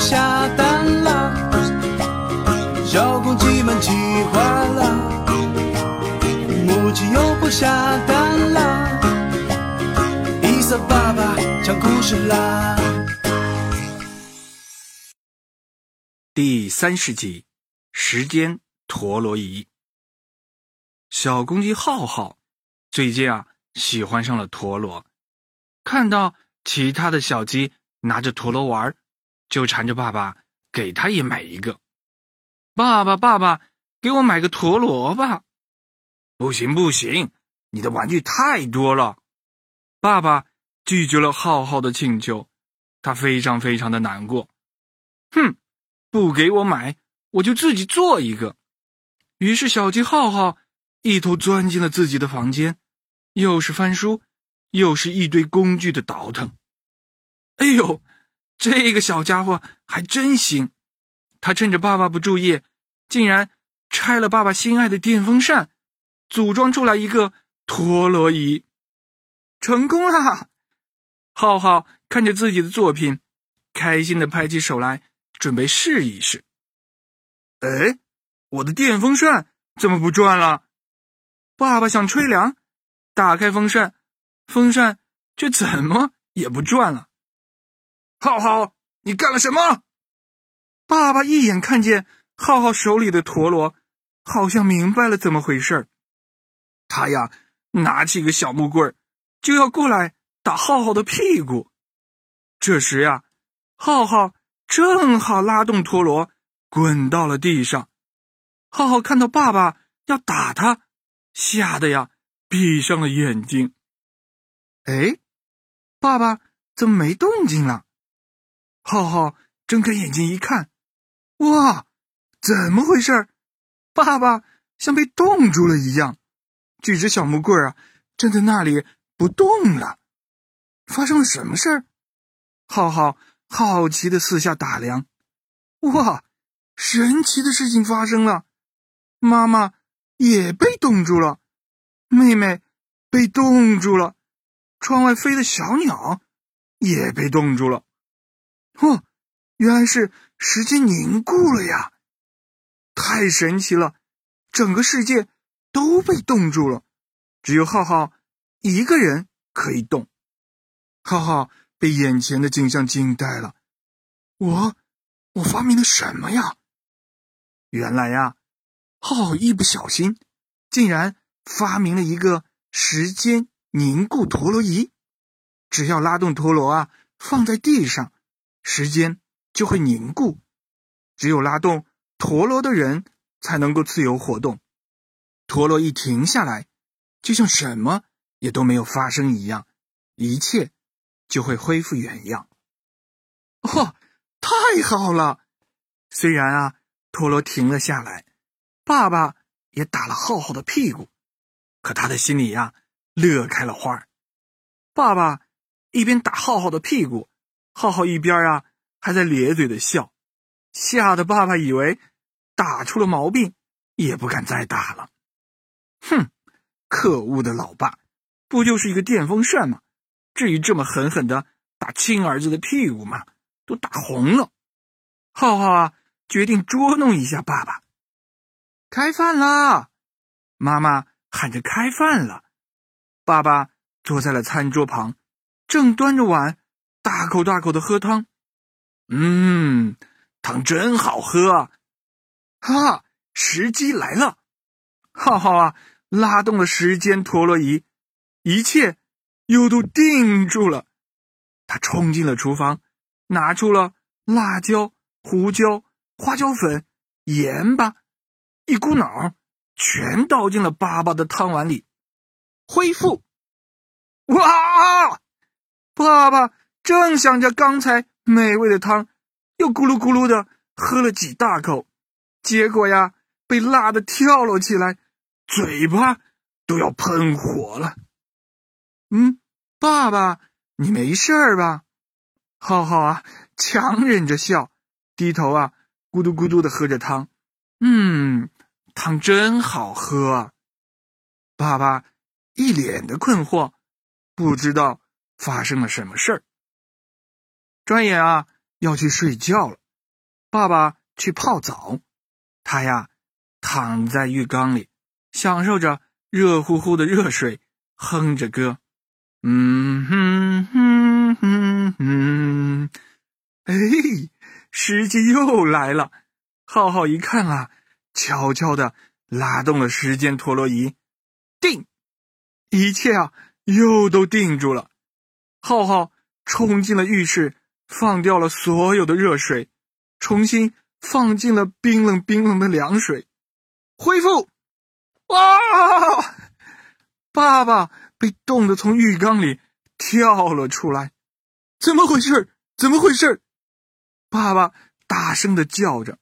下蛋啦！小公鸡们气坏了，母鸡又不下蛋啦！一色爸爸讲故事啦。第三十集，时间陀螺仪。小公鸡浩浩最近啊，喜欢上了陀螺，看到其他的小鸡拿着陀螺玩儿。就缠着爸爸给他也买一个。爸爸，爸爸，给我买个陀螺吧！不行，不行，你的玩具太多了。爸爸拒绝了浩浩的请求，他非常非常的难过。哼，不给我买，我就自己做一个。于是小鸡浩浩一头钻进了自己的房间，又是翻书，又是一堆工具的倒腾。哎呦，这个小家伙还真行！他趁着爸爸不注意，竟然拆了爸爸心爱的电风扇。组装出来一个陀螺仪，成功了！浩浩看着自己的作品，开心的拍起手来，准备试一试。哎，我的电风扇怎么不转了？爸爸想吹凉，打开风扇，风扇却怎么也不转了。浩浩，你干了什么？爸爸一眼看见浩浩手里的陀螺，好像明白了怎么回事儿。他呀，拿起个小木棍就要过来打浩浩的屁股。这时呀，浩浩正好拉动陀螺，滚到了地上。浩浩看到爸爸要打他，吓得呀，闭上了眼睛。哎，爸爸怎么没动静了？浩浩睁开眼睛一看，哇，怎么回事？爸爸像被冻住了一样。举着小木棍啊，站在那里不动了。发生了什么事儿？浩浩好奇的四下打量。哇，神奇的事情发生了！妈妈也被冻住了，妹妹被冻住了，窗外飞的小鸟也被冻住了。哦，原来是时间凝固了呀！太神奇了，整个世界。都被冻住了，只有浩浩一个人可以动。浩浩被眼前的景象惊呆了。我，我发明了什么呀？原来呀，浩浩一不小心，竟然发明了一个时间凝固陀螺仪。只要拉动陀螺啊，放在地上，时间就会凝固。只有拉动陀螺的人才能够自由活动。陀螺一停下来，就像什么也都没有发生一样，一切就会恢复原样。哦，太好了！虽然啊，陀螺停了下来，爸爸也打了浩浩的屁股，可他的心里呀乐开了花。爸爸一边打浩浩的屁股，浩浩一边啊还在咧嘴的笑，吓得爸爸以为打出了毛病，也不敢再打了。哼，可恶的老爸，不就是一个电风扇吗？至于这么狠狠的打亲儿子的屁股吗？都打红了。浩浩啊，决定捉弄一下爸爸。开饭啦！妈妈喊着开饭了。爸爸坐在了餐桌旁，正端着碗，大口大口的喝汤。嗯，汤真好喝啊。哈，时机来了。浩浩啊，拉动了时间陀螺仪，一切又都定住了。他冲进了厨房，拿出了辣椒、胡椒、花椒粉、盐巴，一股脑全倒进了爸爸的汤碗里。恢复！哇！爸爸正想着刚才美味的汤，又咕噜咕噜的喝了几大口，结果呀，被辣的跳了起来。嘴巴都要喷火了。嗯，爸爸，你没事吧？浩浩啊，强忍着笑，低头啊，咕嘟咕嘟的喝着汤。嗯，汤真好喝。爸爸一脸的困惑，不知道发生了什么事儿。转眼啊，要去睡觉了。爸爸去泡澡，他呀，躺在浴缸里。享受着热乎乎的热水，哼着歌。嗯哼哼哼哼，哎，时机又来了。浩浩一看啊，悄悄的拉动了时间陀螺仪，定，一切啊又都定住了。浩浩冲进了浴室，放掉了所有的热水，重新放进了冰冷冰冷的凉水，恢复。哇！爸爸。被冻得从浴缸里跳了出来，怎么回事？怎么回事？爸爸大声的叫着。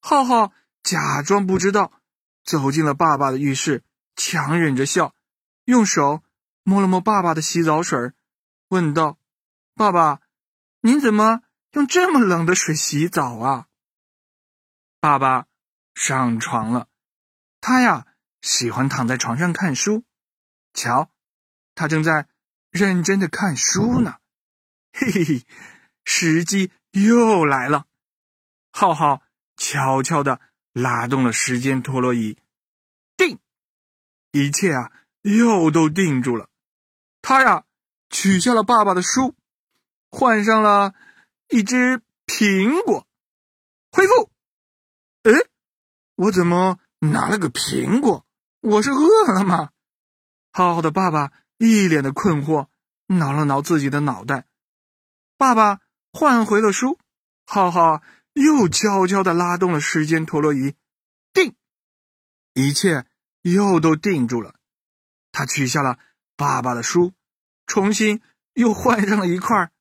浩浩假装不知道，走进了爸爸的浴室，强忍着笑，用手摸了摸爸爸的洗澡水，问道：“爸爸，您怎么用这么冷的水洗澡啊？”爸爸上床了，他呀喜欢躺在床上看书。瞧，他正在认真的看书呢。嘿嘿嘿，时机又来了。浩浩悄悄的拉动了时间陀螺仪，定，一切啊又都定住了。他呀取下了爸爸的书，换上了一只苹果，恢复。哎，我怎么拿了个苹果？我是饿了吗？浩浩的爸爸一脸的困惑，挠了挠自己的脑袋。爸爸换回了书，浩浩又悄悄的拉动了时间陀螺仪，定，一切又都定住了。他取下了爸爸的书，重新又换上了一块。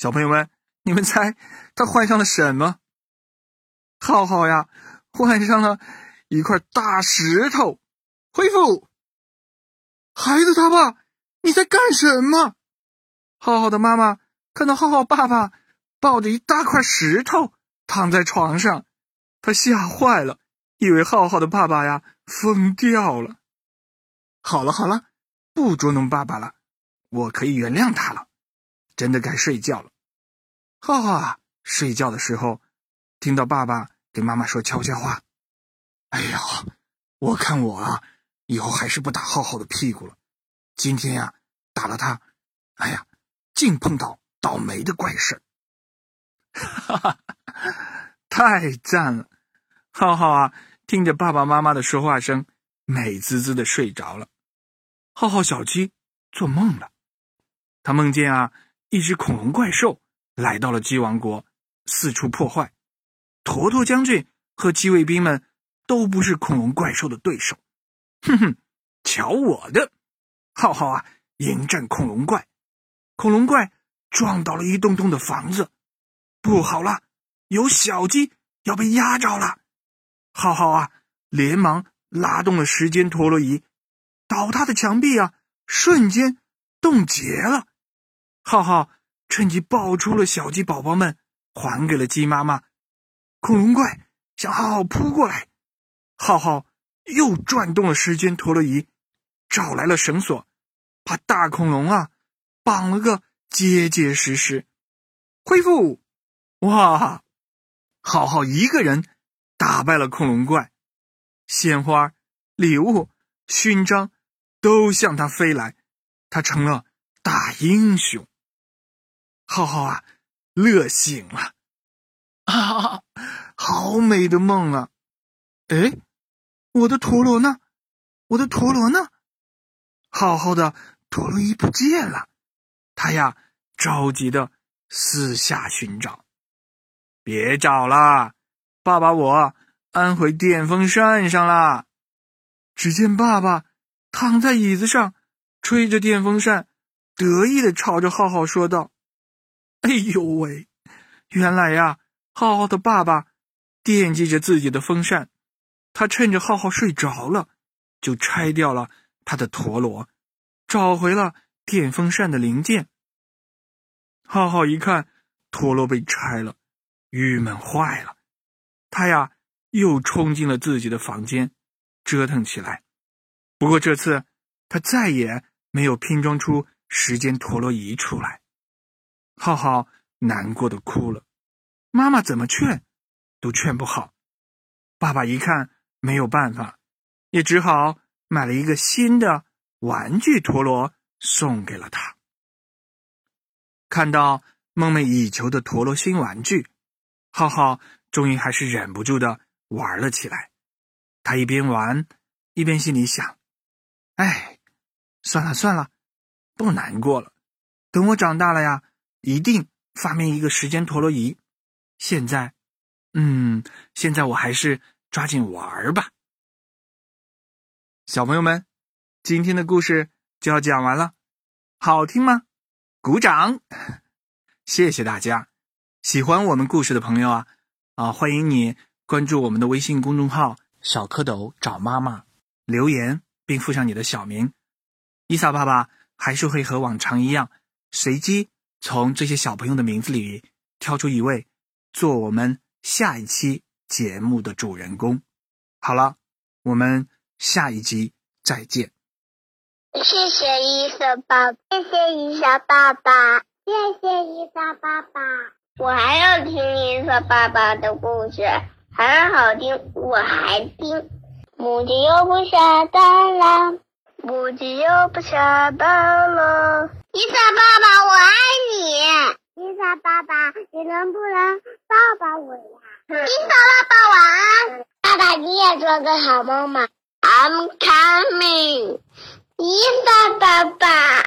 小朋友们，你们猜他换上了什么？浩浩呀，换上了一块大石头。恢复。孩子他爸，你在干什么？浩浩的妈妈看到浩浩爸爸抱着一大块石头躺在床上，他吓坏了，以为浩浩的爸爸呀疯掉了。好了好了，不捉弄爸爸了，我可以原谅他了。真的该睡觉了。浩浩啊，睡觉的时候听到爸爸给妈妈说悄悄话：“哎呀，我看我啊。”以后还是不打浩浩的屁股了。今天呀，打了他，哎呀，竟碰到倒霉的怪事儿。哈哈，太赞了！浩浩啊，听着爸爸妈妈的说话声，美滋滋的睡着了。浩浩小鸡做梦了，他梦见啊，一只恐龙怪兽来到了鸡王国，四处破坏。坨坨将军和鸡卫兵们都不是恐龙怪兽的对手。哼哼，瞧我的！浩浩啊，迎战恐龙怪，恐龙怪撞倒了一栋栋的房子，不好了，有小鸡要被压着了！浩浩啊，连忙拉动了时间陀螺仪，倒塌的墙壁啊，瞬间冻结了。浩浩趁机抱出了小鸡宝宝们，还给了鸡妈妈。恐龙怪向浩浩扑过来，浩浩。又转动了时间陀螺仪，找来了绳索，把大恐龙啊绑了个结结实实。恢复，哇！浩浩一个人打败了恐龙怪，鲜花、礼物、勋章都向他飞来，他成了大英雄。浩浩啊，乐醒了！啊，好美的梦啊！哎。我的陀螺呢？我的陀螺呢？浩浩的陀螺仪不见了，他呀着急的四下寻找。别找了，爸爸我安回电风扇上了。只见爸爸躺在椅子上，吹着电风扇，得意的朝着浩浩说道：“哎呦喂，原来呀，浩浩的爸爸惦记着自己的风扇。”他趁着浩浩睡着了，就拆掉了他的陀螺，找回了电风扇的零件。浩浩一看陀螺被拆了，郁闷坏了。他呀，又冲进了自己的房间，折腾起来。不过这次他再也没有拼装出时间陀螺仪出来。浩浩难过的哭了，妈妈怎么劝都劝不好。爸爸一看。没有办法，也只好买了一个新的玩具陀螺送给了他。看到梦寐以求的陀螺新玩具，浩浩终于还是忍不住的玩了起来。他一边玩，一边心里想：“哎，算了算了，不难过了。等我长大了呀，一定发明一个时间陀螺仪。现在，嗯，现在我还是抓紧玩儿吧。”小朋友们，今天的故事就要讲完了，好听吗？鼓掌！谢谢大家。喜欢我们故事的朋友啊啊，欢迎你关注我们的微信公众号“小蝌蚪找妈妈”，留言并附上你的小名。伊萨爸爸还是会和往常一样，随机从这些小朋友的名字里挑出一位，做我们下一期节目的主人公。好了，我们。下一集再见。谢谢伊莎爸，谢谢伊莎爸爸，谢谢伊莎爸爸。我还要听伊莎爸爸的故事，很好听，我还听。母鸡又不下蛋了，母鸡又不下蛋了。伊萨爸爸，我爱你。伊萨爸爸，你能不能抱抱我呀？伊萨爸爸，晚安。爸爸，你也做个好梦嘛。I'm coming，伊萨爸爸。